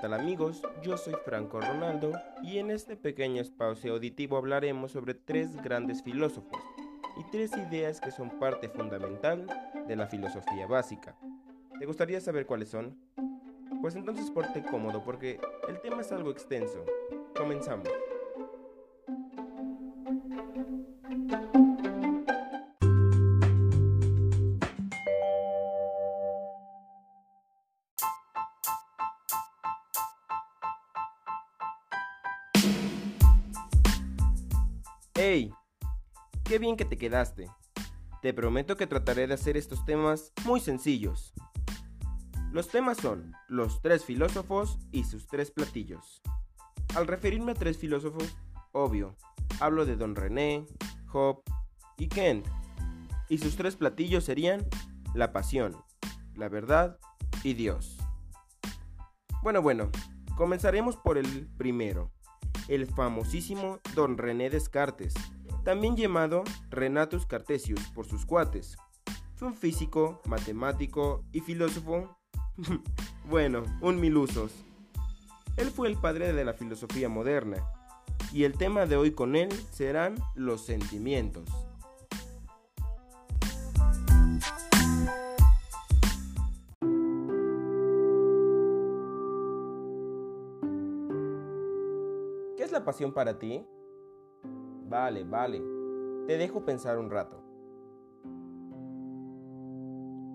tal amigos? Yo soy Franco Ronaldo y en este pequeño espacio auditivo hablaremos sobre tres grandes filósofos y tres ideas que son parte fundamental de la filosofía básica. ¿Te gustaría saber cuáles son? Pues entonces porte cómodo porque el tema es algo extenso. Comenzamos. Te quedaste! Te prometo que trataré de hacer estos temas muy sencillos. Los temas son los tres filósofos y sus tres platillos. Al referirme a tres filósofos, obvio, hablo de Don René, Job y Kent. Y sus tres platillos serían la pasión, la verdad y Dios. Bueno, bueno, comenzaremos por el primero, el famosísimo Don René Descartes, también llamado Renatus Cartesius por sus cuates. Fue un físico, matemático y filósofo, bueno, un mil usos. Él fue el padre de la filosofía moderna, y el tema de hoy con él serán los sentimientos. ¿Qué es la pasión para ti? Vale, vale. Te dejo pensar un rato.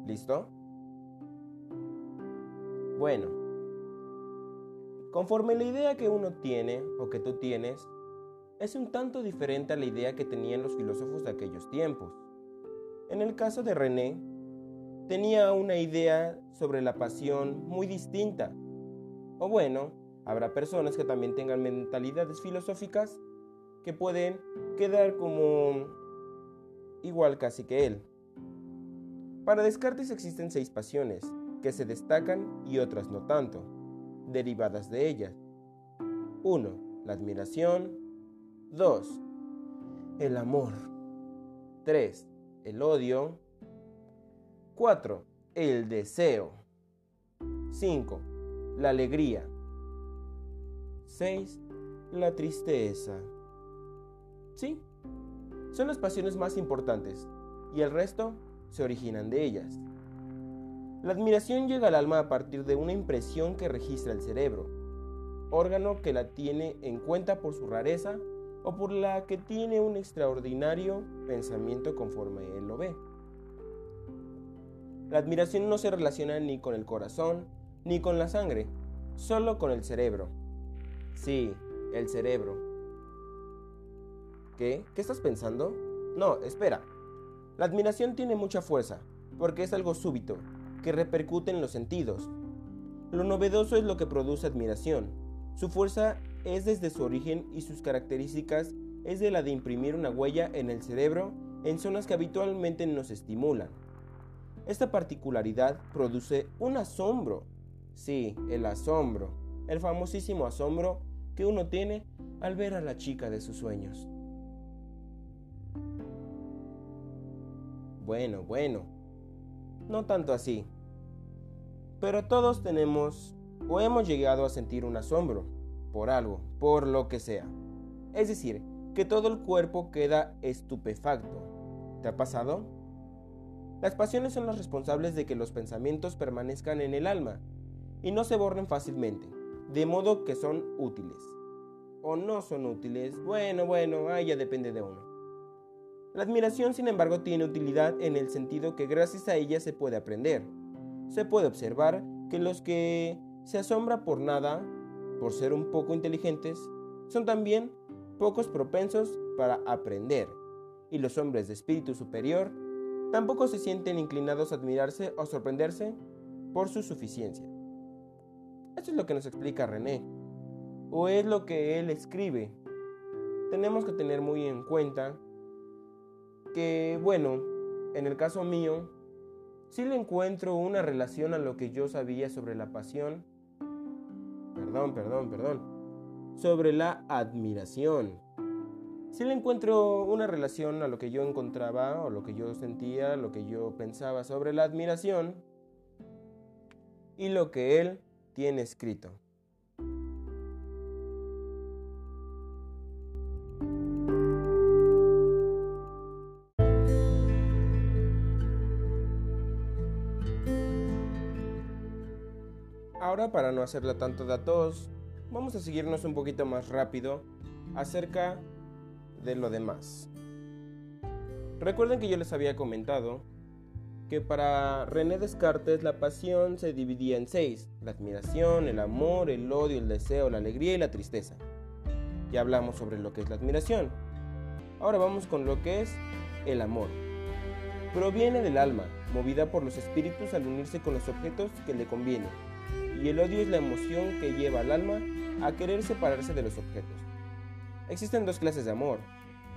¿Listo? Bueno. Conforme la idea que uno tiene o que tú tienes es un tanto diferente a la idea que tenían los filósofos de aquellos tiempos. En el caso de René, tenía una idea sobre la pasión muy distinta. O bueno, Habrá personas que también tengan mentalidades filosóficas que pueden quedar como igual casi que él. Para Descartes existen seis pasiones, que se destacan y otras no tanto, derivadas de ellas. 1. La admiración. 2. El amor. 3. El odio. 4. El deseo. 5. La alegría. 6. La tristeza. Sí, son las pasiones más importantes y el resto se originan de ellas. La admiración llega al alma a partir de una impresión que registra el cerebro, órgano que la tiene en cuenta por su rareza o por la que tiene un extraordinario pensamiento conforme él lo ve. La admiración no se relaciona ni con el corazón ni con la sangre, solo con el cerebro. Sí, el cerebro. ¿Qué? ¿Qué estás pensando? No, espera. La admiración tiene mucha fuerza, porque es algo súbito, que repercute en los sentidos. Lo novedoso es lo que produce admiración. Su fuerza es desde su origen y sus características es de la de imprimir una huella en el cerebro en zonas que habitualmente nos estimulan. Esta particularidad produce un asombro. Sí, el asombro el famosísimo asombro que uno tiene al ver a la chica de sus sueños. Bueno, bueno, no tanto así. Pero todos tenemos o hemos llegado a sentir un asombro por algo, por lo que sea. Es decir, que todo el cuerpo queda estupefacto. ¿Te ha pasado? Las pasiones son las responsables de que los pensamientos permanezcan en el alma y no se borren fácilmente de modo que son útiles. O no son útiles, bueno, bueno, ahí ya depende de uno. La admiración, sin embargo, tiene utilidad en el sentido que gracias a ella se puede aprender. Se puede observar que los que se asombra por nada, por ser un poco inteligentes, son también pocos propensos para aprender. Y los hombres de espíritu superior tampoco se sienten inclinados a admirarse o sorprenderse por su suficiencia. Esto es lo que nos explica René, o es lo que él escribe. Tenemos que tener muy en cuenta que, bueno, en el caso mío, sí le encuentro una relación a lo que yo sabía sobre la pasión, perdón, perdón, perdón, sobre la admiración. Sí le encuentro una relación a lo que yo encontraba o lo que yo sentía, lo que yo pensaba sobre la admiración y lo que él tiene escrito. Para no hacerla tanto datos, vamos a seguirnos un poquito más rápido acerca de lo demás. Recuerden que yo les había comentado que para René Descartes la pasión se dividía en seis, la admiración, el amor, el odio, el deseo, la alegría y la tristeza. Ya hablamos sobre lo que es la admiración. Ahora vamos con lo que es el amor. Proviene del alma, movida por los espíritus al unirse con los objetos que le convienen. Y el odio es la emoción que lleva al alma a querer separarse de los objetos. Existen dos clases de amor,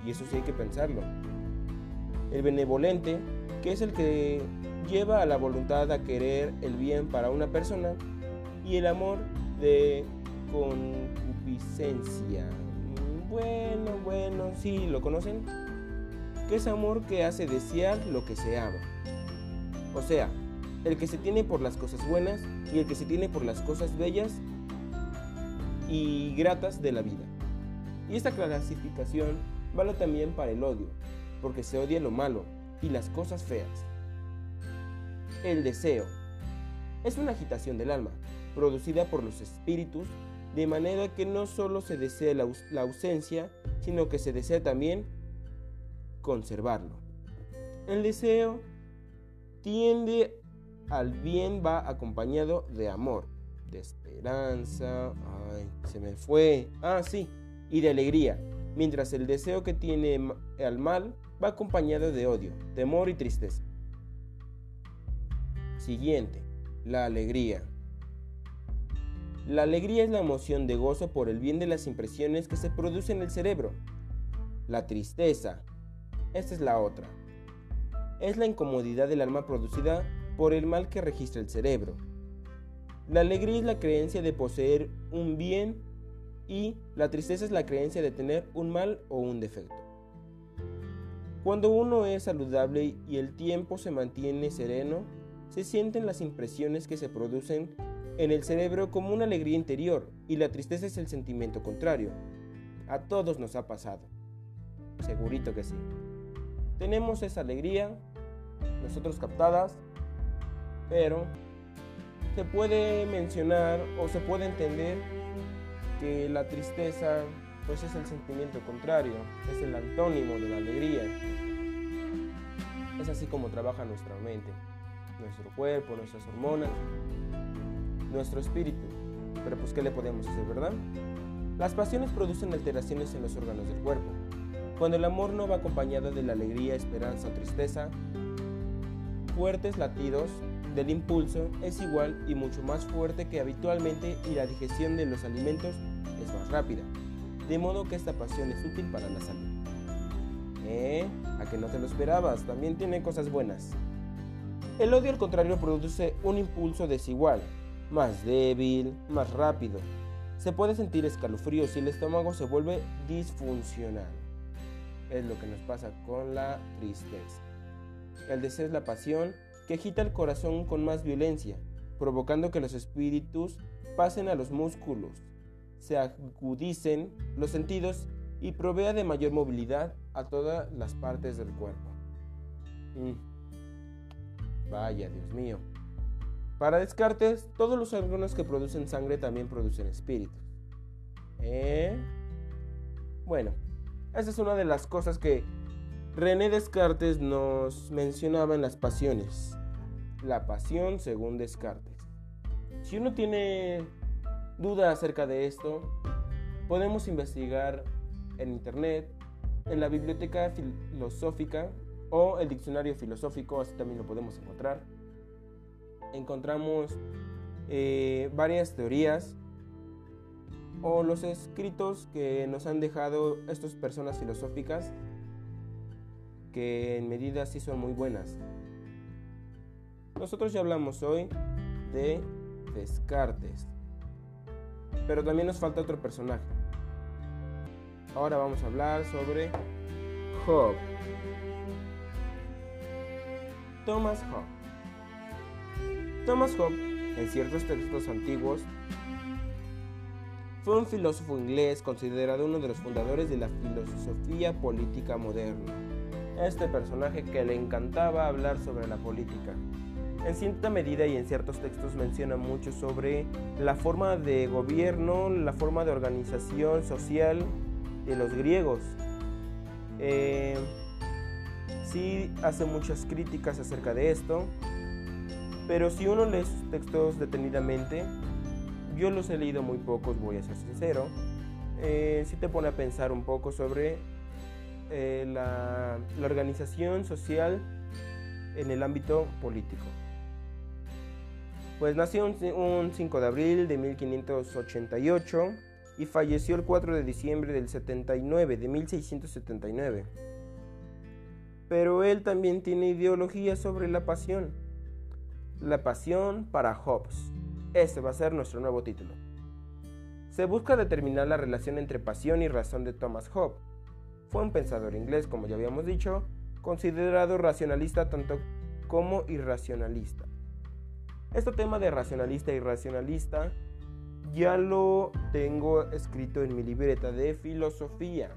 y eso sí hay que pensarlo. El benevolente, que es el que lleva a la voluntad a querer el bien para una persona, y el amor de concupiscencia. Bueno, bueno, sí, ¿lo conocen? Que es amor que hace desear lo que se ama. O sea, el que se tiene por las cosas buenas y el que se tiene por las cosas bellas y gratas de la vida. Y esta clasificación vale también para el odio, porque se odia lo malo y las cosas feas. El deseo es una agitación del alma, producida por los espíritus, de manera que no solo se desea la, ausencia, sino que se desea también conservarlo. El deseo tiende al bien, va acompañado de amor, de esperanza, ay, se me fue, ah, sí, y de alegría, mientras el deseo que tiene al mal va acompañado de odio, temor y tristeza. Siguiente, la alegría. La alegría es la emoción de gozo por el bien de las impresiones que se producen en el cerebro. La tristeza, esta es la otra. Es la incomodidad del alma producida por el mal que registra el cerebro. La alegría es la creencia de poseer un bien y la tristeza es la creencia de tener un mal o un defecto. Cuando uno es saludable y el tiempo se mantiene sereno, se sienten las impresiones que se producen en el cerebro como una alegría interior y la tristeza es el sentimiento contrario. A todos nos ha pasado. Segurito que sí. Tenemos esa alegría, nosotros captadas, pero se puede mencionar o se puede entender que la tristeza pues es el sentimiento contrario, es el antónimo de la alegría. Es así como trabaja nuestra mente, nuestro cuerpo, nuestras hormonas, nuestro espíritu. Pero pues ¿qué le podemos hacer, verdad? Las pasiones producen alteraciones en los órganos del cuerpo. Cuando el amor no va acompañado de la alegría, esperanza o tristeza, fuertes latidos del impulso es igual y mucho más fuerte que habitualmente y la digestión de los alimentos es más rápida, de modo que esta pasión es útil para la salud. ¿Eh? A que no te lo esperabas, también tiene cosas buenas. El odio al contrario produce un impulso desigual, más débil, más rápido. Se puede sentir escalofríos y el estómago se vuelve disfuncional. Es lo que nos pasa con la tristeza. El deseo es la pasión que agita el corazón con más violencia, provocando que los espíritus pasen a los músculos, se agudicen los sentidos y provea de mayor movilidad a todas las partes del cuerpo. Mm. Vaya, Dios mío. Para Descartes, todos los órganos que producen sangre también producen espíritus. ¿Eh? Bueno, esa es una de las cosas que René Descartes nos mencionaba en las pasiones. La pasión según Descartes. Si uno tiene duda acerca de esto, podemos investigar en internet, en la biblioteca filosófica o el diccionario filosófico, así también lo podemos encontrar. Encontramos eh, varias teorías o los escritos que nos han dejado estas personas filosóficas que en medida sí son muy buenas. Nosotros ya hablamos hoy de Descartes, pero también nos falta otro personaje. Ahora vamos a hablar sobre Job. Thomas Hobbes. Thomas Hobbes, en ciertos textos antiguos, fue un filósofo inglés considerado uno de los fundadores de la filosofía política moderna este personaje que le encantaba hablar sobre la política. En cierta medida y en ciertos textos menciona mucho sobre la forma de gobierno, la forma de organización social de los griegos. Eh, sí hace muchas críticas acerca de esto, pero si uno lee sus textos detenidamente, yo los he leído muy pocos, voy a ser sincero, eh, sí te pone a pensar un poco sobre eh, la, organización social en el ámbito político. Pues nació un, 5 de abril de 1588 y falleció el 4 de diciembre del 79, de 1679. Pero él también tiene ideología sobre la pasión. La pasión para Hobbes. Ese va a ser nuestro nuevo título. Se busca determinar la relación entre pasión y razón de Thomas Hobbes. Fue un pensador inglés, como ya habíamos dicho, considerado racionalista tanto como irracionalista. Este tema de racionalista e irracionalista ya lo tengo escrito en mi libreta de filosofía.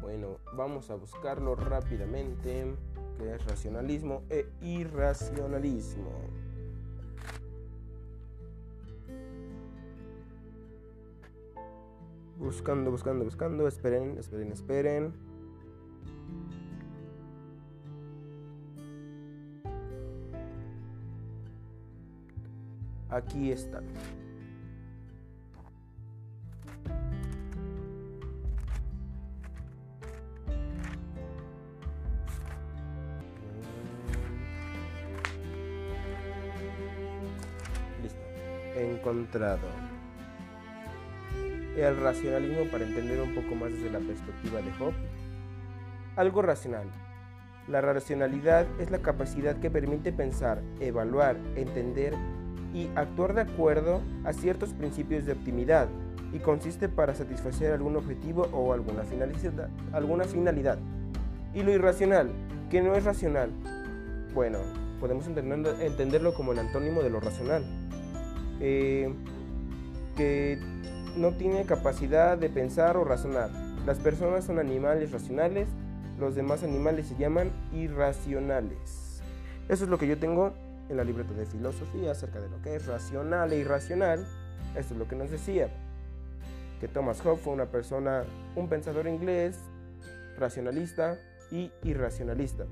Bueno, vamos a buscarlo rápidamente, que es racionalismo e irracionalismo. Buscando, buscando, buscando. Esperen, esperen, esperen. Aquí está. Encontrado el racionalismo para entender un poco más desde la perspectiva de Hobbes. Algo racional. La racionalidad es la capacidad que permite pensar, evaluar, entender y actuar de acuerdo a ciertos principios de optimidad y consiste para satisfacer algún objetivo o alguna finalidad. Alguna finalidad. Y lo irracional, que no es racional. Bueno, podemos entenderlo como el antónimo de lo racional. Eh, que no tiene capacidad de pensar o razonar. Las personas son animales racionales, los demás animales se llaman irracionales. Eso es lo que yo tengo en la libreta de filosofía acerca de lo que es racional e irracional. Esto es lo que nos decía. Que Thomas Hobbes fue una persona, un pensador inglés, racionalista y irracionalista.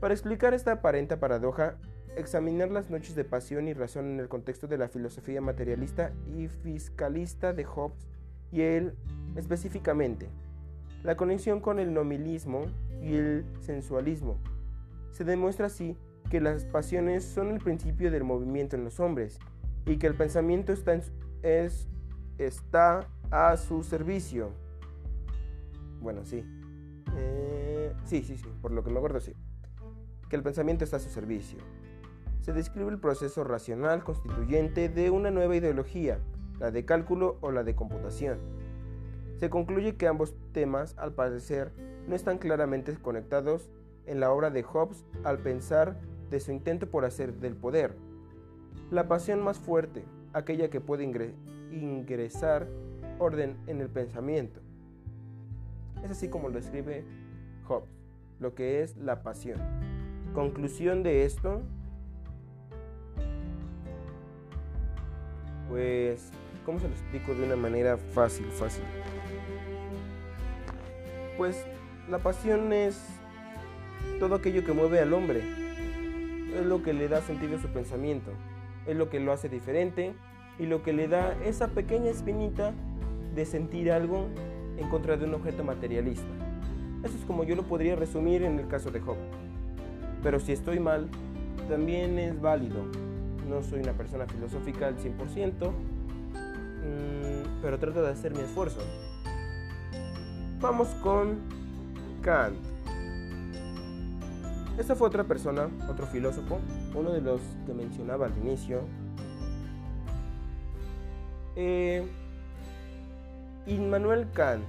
Para explicar esta aparente paradoja, examinar las noches de pasión y razón en el contexto de la filosofía materialista y fiscalista de Hobbes y él específicamente, la conexión con el nominalismo y el sensualismo. Se demuestra así que las pasiones son el principio del movimiento en los hombres y que el pensamiento está, es, está a su servicio. Bueno, sí. Eh, sí, sí, sí, por lo que me acuerdo, sí. Que el pensamiento está a su servicio se describe el proceso racional constituyente de una nueva ideología, la de cálculo o la de computación. Se concluye que ambos temas, al parecer, no están claramente conectados en la obra de Hobbes al pensar de su intento por hacer del poder. La pasión más fuerte, aquella que puede ingresar orden en el pensamiento. Es así como lo describe Hobbes, lo que es la pasión. Conclusión de esto, Pues, ¿cómo se lo explico de una manera fácil, fácil? Pues la pasión es todo aquello que mueve al hombre. Es lo que le da sentido a su pensamiento. Es lo que lo hace diferente y lo que le da esa pequeña espinita de sentir algo en contra de un objeto materialista. Eso es como yo lo podría resumir en el caso de Job. Pero si estoy mal, también es válido no soy una persona filosófica al 100%, mm, pero trato de hacer mi esfuerzo. Vamos con Kant. Esta fue otra persona, otro filósofo, uno de los que mencionaba al inicio. Eh, Immanuel Kant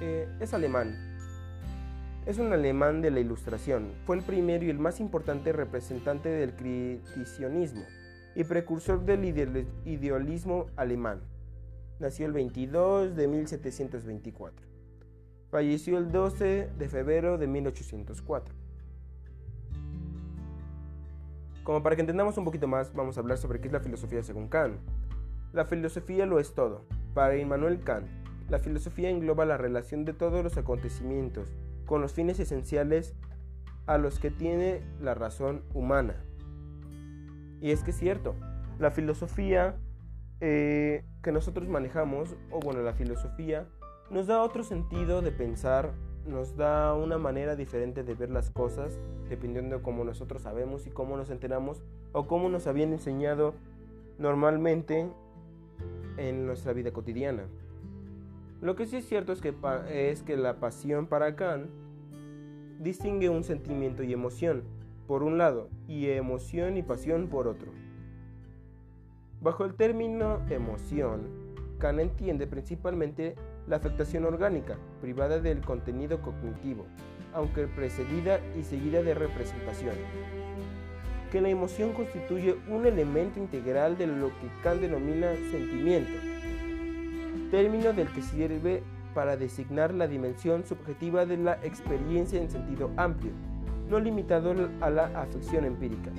eh, es alemán, es un alemán de la Ilustración. Fue el primero y el más importante representante del criticionismo y precursor del idealismo alemán. Nació el 22 de 1724. Falleció el 12 de febrero de 1804. Como para que entendamos un poquito más, vamos a hablar sobre qué es la filosofía según Kant. La filosofía lo es todo. Para Immanuel Kant, la filosofía engloba la relación de todos los acontecimientos con los fines esenciales a los que tiene la razón humana. Y es que es cierto, la filosofía eh, que nosotros manejamos, o bueno, la filosofía, nos da otro sentido de pensar, nos da una manera diferente de ver las cosas, dependiendo de cómo nosotros sabemos y cómo nos enteramos, o cómo nos habían enseñado normalmente en nuestra vida cotidiana. Lo que sí es cierto es que, la pasión para Kant distingue un sentimiento y emoción por un lado y emoción y pasión por otro. Bajo el término emoción, Kant entiende principalmente la afectación orgánica, privada del contenido cognitivo, aunque precedida y seguida de representación que la emoción constituye un elemento integral de lo que Kant denomina sentimiento, término del que sirve para designar la dimensión subjetiva de la experiencia en sentido amplio, no limitado a la afección empírica.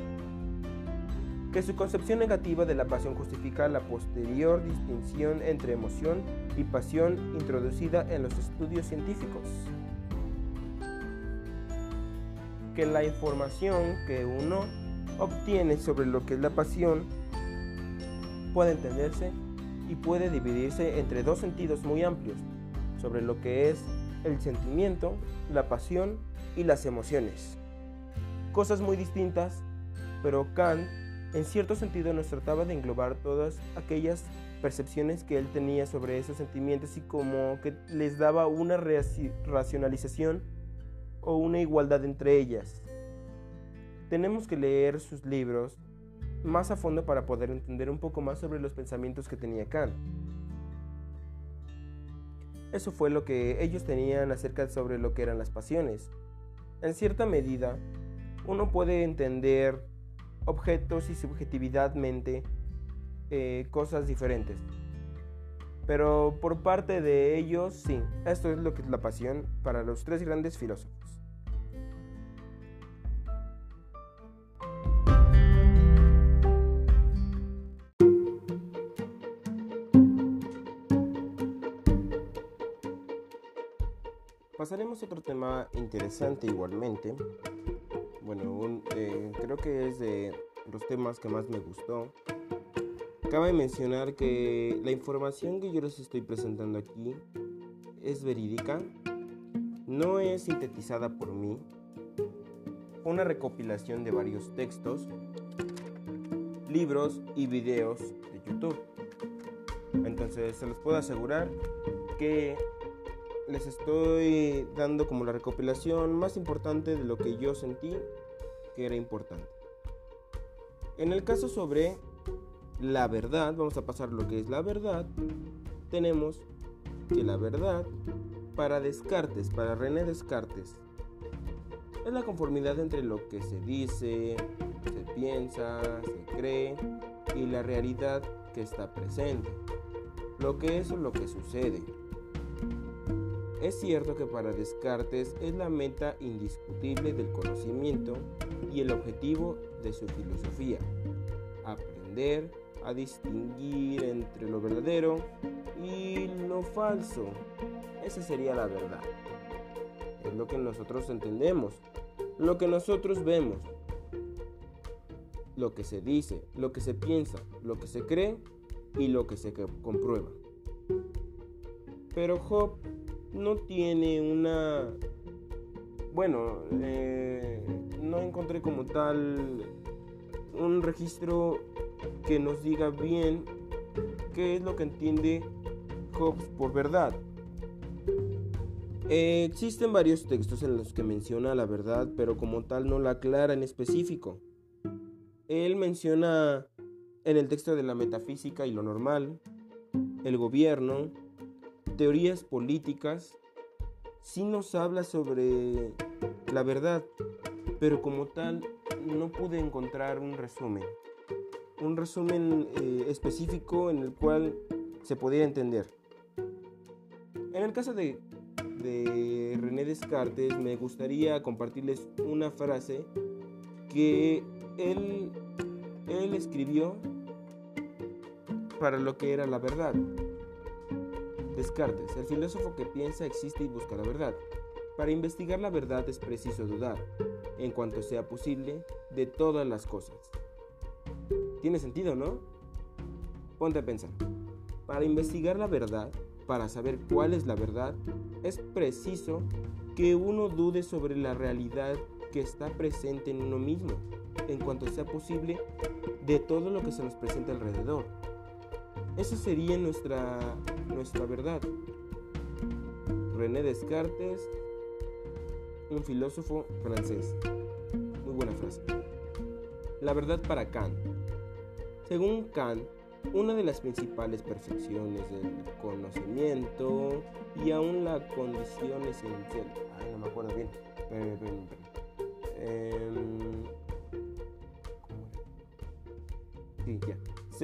Que su concepción negativa de la pasión justifica la posterior distinción entre emoción y pasión introducida en los estudios científicos. Que la información que uno obtiene sobre lo que es la pasión puede entenderse puede dividirse entre dos sentidos muy amplios, sobre lo que es el sentimiento, la pasión y las emociones. Cosas muy distintas, pero Kant en cierto sentido nos trataba de englobar todas aquellas percepciones que él tenía sobre esos sentimientos y como que les daba una racionalización o una igualdad entre ellas. Tenemos que leer sus libros más a fondo para poder entender un poco más sobre los pensamientos que tenía Kant. Eso fue lo que ellos tenían acerca sobre lo que eran las pasiones. En cierta medida, uno puede entender objetos y subjetividadmente eh, cosas diferentes. Pero por parte de ellos, sí, esto es lo que es la pasión para los tres grandes filósofos. Pasaremos a otro tema interesante igualmente. Bueno, eh, creo que es de los temas que más me gustó. Cabe mencionar que la información que yo les estoy presentando aquí es verídica, no es sintetizada por mí, una recopilación de varios textos, libros y videos de YouTube. Entonces se los puedo asegurar que les estoy dando como la recopilación más importante de lo que yo sentí que era importante. En el caso sobre la verdad, vamos a pasar lo que es la verdad, tenemos que la verdad para Descartes, para René Descartes, es la conformidad entre lo que se dice, se piensa, se cree y la realidad que está presente. Lo que es o lo que sucede. Es cierto que para Descartes es la meta indiscutible del conocimiento y el objetivo de su filosofía, aprender a distinguir entre lo verdadero y lo falso. Esa sería la verdad. Es lo que nosotros entendemos, lo que nosotros vemos, lo que se dice, lo que se piensa, lo que se cree y lo que se comprueba. Pero Job no tiene una... Bueno, eh, no encontré como tal un registro que nos diga bien qué es lo que entiende Hobbes por verdad. Eh, existen varios textos en los que menciona la verdad, pero como tal no la aclara en específico. Él menciona en el texto de la metafísica y lo normal, el gobierno, teorías políticas, sí nos habla sobre la verdad, pero como tal no pude encontrar un resumen. Un resumen eh, específico en el cual se pudiera entender. En el caso de, René Descartes me gustaría compartirles una frase que él escribió para lo que era la verdad. Descartes, el filósofo que piensa, existe y busca la verdad. Para investigar la verdad es preciso dudar, en cuanto sea posible, de todas las cosas. Tiene sentido, ¿no? Ponte a pensar. Para investigar la verdad, para saber cuál es la verdad, es preciso que uno dude sobre la realidad que está presente en uno mismo, en cuanto sea posible, de todo lo que se nos presenta alrededor. Esa sería nuestra, nuestra verdad. René Descartes, un filósofo francés. Muy buena frase. La verdad para Kant. Según Kant, una de las principales perfecciones del conocimiento y aún la condición esencial. Ay, no me acuerdo bien. Em.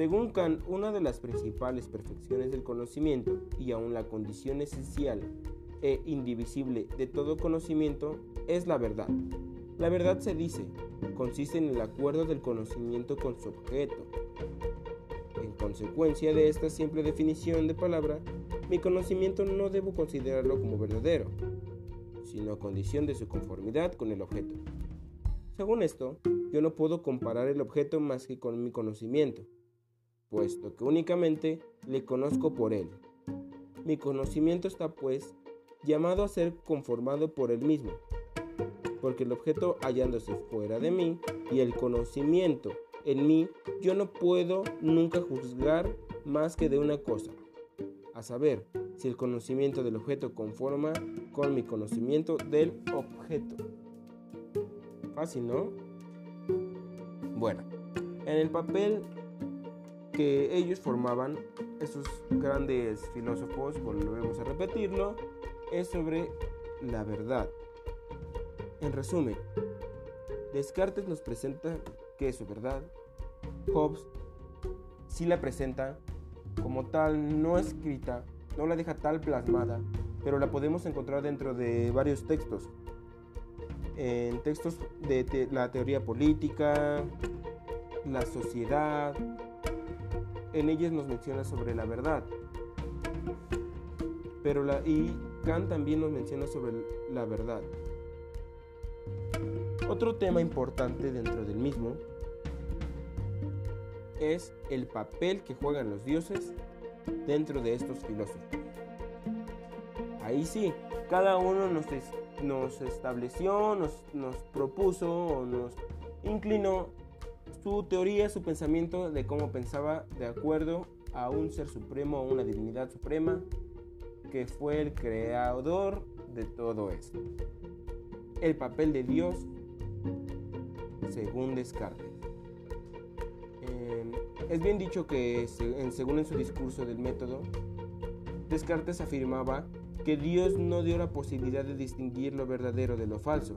Según Kant, una de las principales perfecciones del conocimiento y aún la condición esencial e indivisible de todo conocimiento es la verdad. La verdad se dice, consiste en el acuerdo del conocimiento con su objeto. En consecuencia de esta simple definición de palabra, mi conocimiento no debo considerarlo como verdadero, sino condición de su conformidad con el objeto. Según esto, yo no puedo comparar el objeto más que con mi conocimiento puesto que únicamente le conozco por él. Mi conocimiento está, pues, llamado a ser conformado por él mismo, porque el objeto hallándose fuera de mí y el conocimiento en mí, yo no puedo nunca juzgar más que de una cosa, a saber, si el conocimiento del objeto conforma con mi conocimiento del objeto. Fácil, ¿no? Bueno, en el papel que ellos formaban, esos grandes filósofos, volvemos a repetirlo, es sobre la verdad. En resumen, Descartes nos presenta que es su verdad, Hobbes sí la presenta como tal, no escrita, no la deja tal plasmada, pero la podemos encontrar dentro de varios textos. En textos de la teoría política, la sociedad, en ellas nos menciona sobre la verdad. Pero la, y Kant también nos menciona sobre la verdad. Otro tema importante dentro del mismo es el papel que juegan los dioses dentro de estos filósofos. Ahí sí, cada uno nos, nos estableció, nos, nos propuso o nos inclinó su teoría, su pensamiento de cómo pensaba de acuerdo a un ser supremo, a una divinidad suprema, que fue el creador de todo esto. El papel de Dios, según Descartes. Em, es bien dicho que, según en su discurso del método, Descartes afirmaba que Dios no dio la posibilidad de distinguir lo verdadero de lo falso,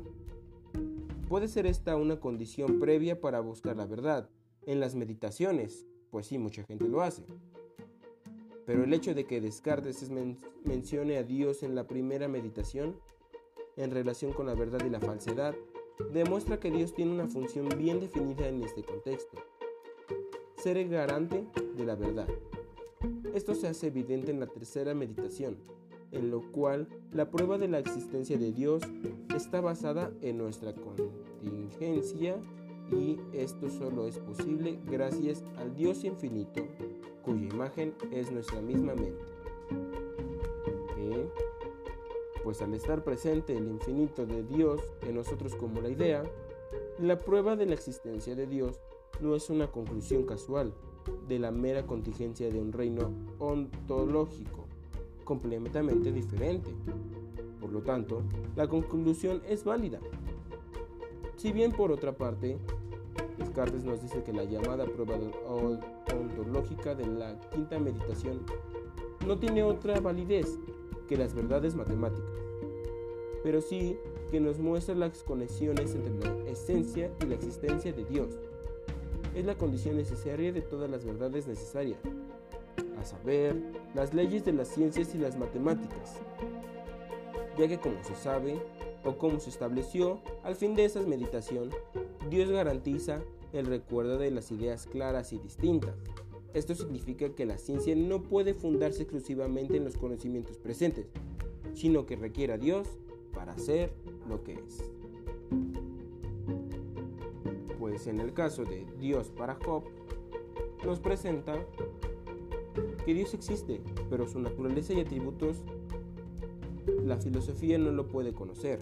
Puede ser esta una condición previa para buscar la verdad en las meditaciones, pues sí, mucha gente lo hace. Pero el hecho de que Descartes mencione a Dios en la primera meditación, en relación con la verdad y la falsedad, demuestra que Dios tiene una función bien definida en este contexto. Ser el garante de la verdad. Esto se hace evidente en la tercera meditación, en lo cual la prueba de la existencia de Dios está basada en nuestra contingencia y esto solo es posible gracias al Dios infinito cuya imagen es nuestra misma mente. Pues al estar presente el infinito de Dios en nosotros como la idea, la prueba de la existencia de Dios no es una conclusión casual de la mera contingencia de un reino ontológico, completamente diferente. Por lo tanto, la conclusión es válida. Si bien por otra parte, Descartes nos dice que la llamada prueba ontológica de la quinta meditación no tiene otra validez que las verdades matemáticas, pero sí que nos muestra las conexiones entre la esencia y la existencia de Dios. Es la condición necesaria de todas las verdades necesarias saber, las leyes de las ciencias y las matemáticas, ya que como se sabe, o como se estableció al fin de esa meditación, Dios garantiza el recuerdo de las ideas claras y distintas. Esto significa que la ciencia no puede fundarse exclusivamente en los conocimientos presentes, sino que requiere a Dios para ser lo que es. Pues en el caso de Dios para Job, nos presenta que Dios existe, pero su naturaleza y atributos la filosofía no lo puede conocer.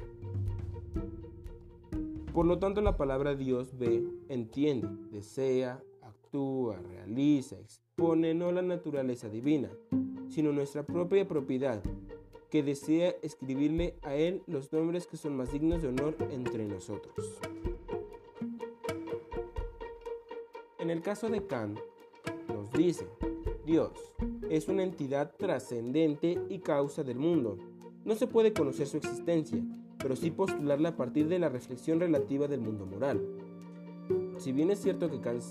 Por lo tanto, la palabra Dios ve, entiende, desea, actúa, realiza, expone no la naturaleza divina, sino nuestra propia propiedad, que desea escribirle a Él los nombres que son más dignos de honor entre nosotros. En el caso de Kant, nos dice, Dios es una entidad trascendente y causa del mundo. No se puede conocer su existencia, pero sí postularla a partir de la reflexión relativa del mundo moral. Si bien es cierto que Kant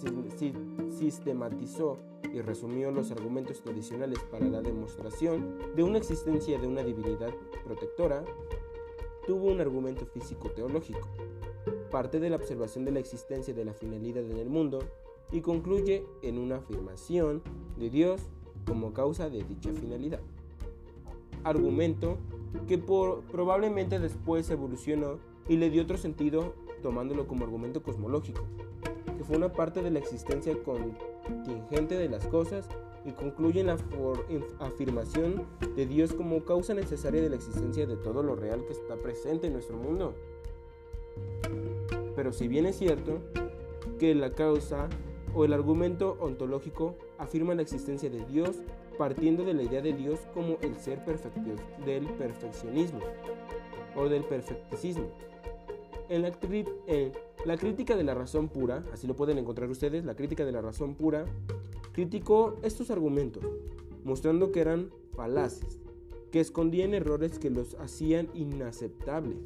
sistematizó y resumió los argumentos tradicionales para la demostración de una existencia de una divinidad protectora, tuvo un argumento físico-teológico. Parte de la observación de la existencia de la finalidad en el mundo y concluye en una afirmación de Dios como causa de dicha finalidad. Argumento que probablemente después evolucionó y le dio otro sentido tomándolo como argumento cosmológico, que fue una parte de la existencia contingente de las cosas y concluye en la afirmación de Dios como causa necesaria de la existencia de todo lo real que está presente en nuestro mundo. Pero si bien es cierto que la causa o el argumento ontológico afirma la existencia de Dios partiendo de la idea de Dios como el ser perfecto del perfeccionismo o del perfecticismo. En la, crítica de la razón pura, así lo pueden encontrar ustedes, la crítica de la razón pura, criticó estos argumentos, mostrando que eran falaces, que escondían errores que los hacían inaceptables.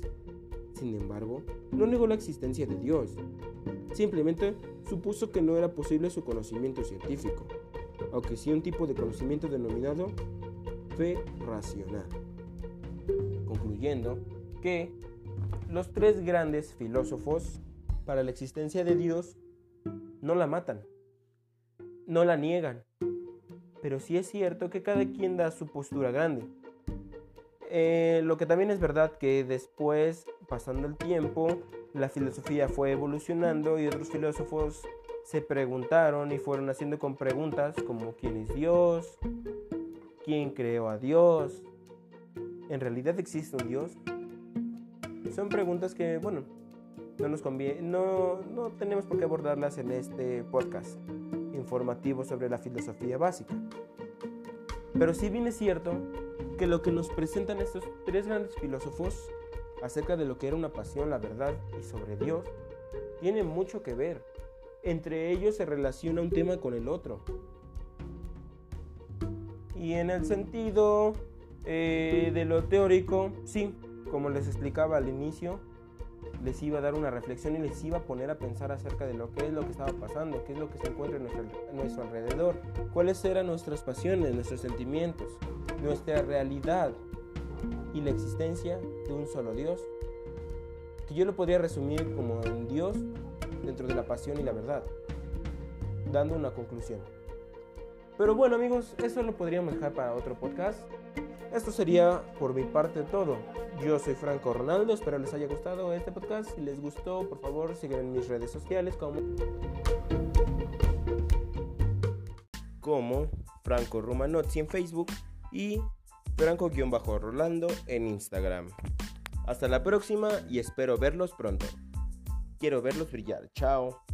Sin embargo, no negó la existencia de Dios, simplemente supuso que no era posible su conocimiento científico, aunque sí un tipo de conocimiento denominado fe racional. Concluyendo que los tres grandes filósofos para la existencia de Dios no la matan, no la niegan, pero sí es cierto que cada quien da su postura grande. Eh, lo que también es verdad que después, pasando el tiempo, la filosofía fue evolucionando y otros filósofos se preguntaron y fueron haciendo con preguntas como ¿quién es Dios? ¿Quién creó a Dios? ¿En realidad existe un Dios? Son preguntas que, bueno, no nos conviene, no, no tenemos por qué abordarlas en este podcast informativo sobre la filosofía básica. Pero sí bien es cierto que lo que nos presentan estos tres grandes filósofos acerca de lo que era una pasión, la verdad y sobre Dios, tiene mucho que ver entre ellos se relaciona un tema con el otro. Y en el sentido eh, de lo teórico, sí, como les explicaba al inicio, les iba a dar una reflexión y les iba a poner a pensar acerca de lo que es lo que estaba pasando, qué es lo que se encuentra en nuestro, en nuestro alrededor, cuáles eran nuestras pasiones, nuestros sentimientos, nuestra realidad y la existencia de un solo Dios, que yo lo podría resumir como en Dios dentro de la pasión y la verdad, dando una conclusión. Pero bueno amigos, eso lo podríamos dejar para otro podcast. Esto sería por mi parte todo. Yo soy Franco Ronaldo, espero les haya gustado este podcast. Si les gustó, por favor, síganme en mis redes sociales como, como Franco Romanozzi en Facebook y Franco-Rolando en Instagram. Hasta la próxima y espero verlos pronto. Quiero verlos brillar. Chao.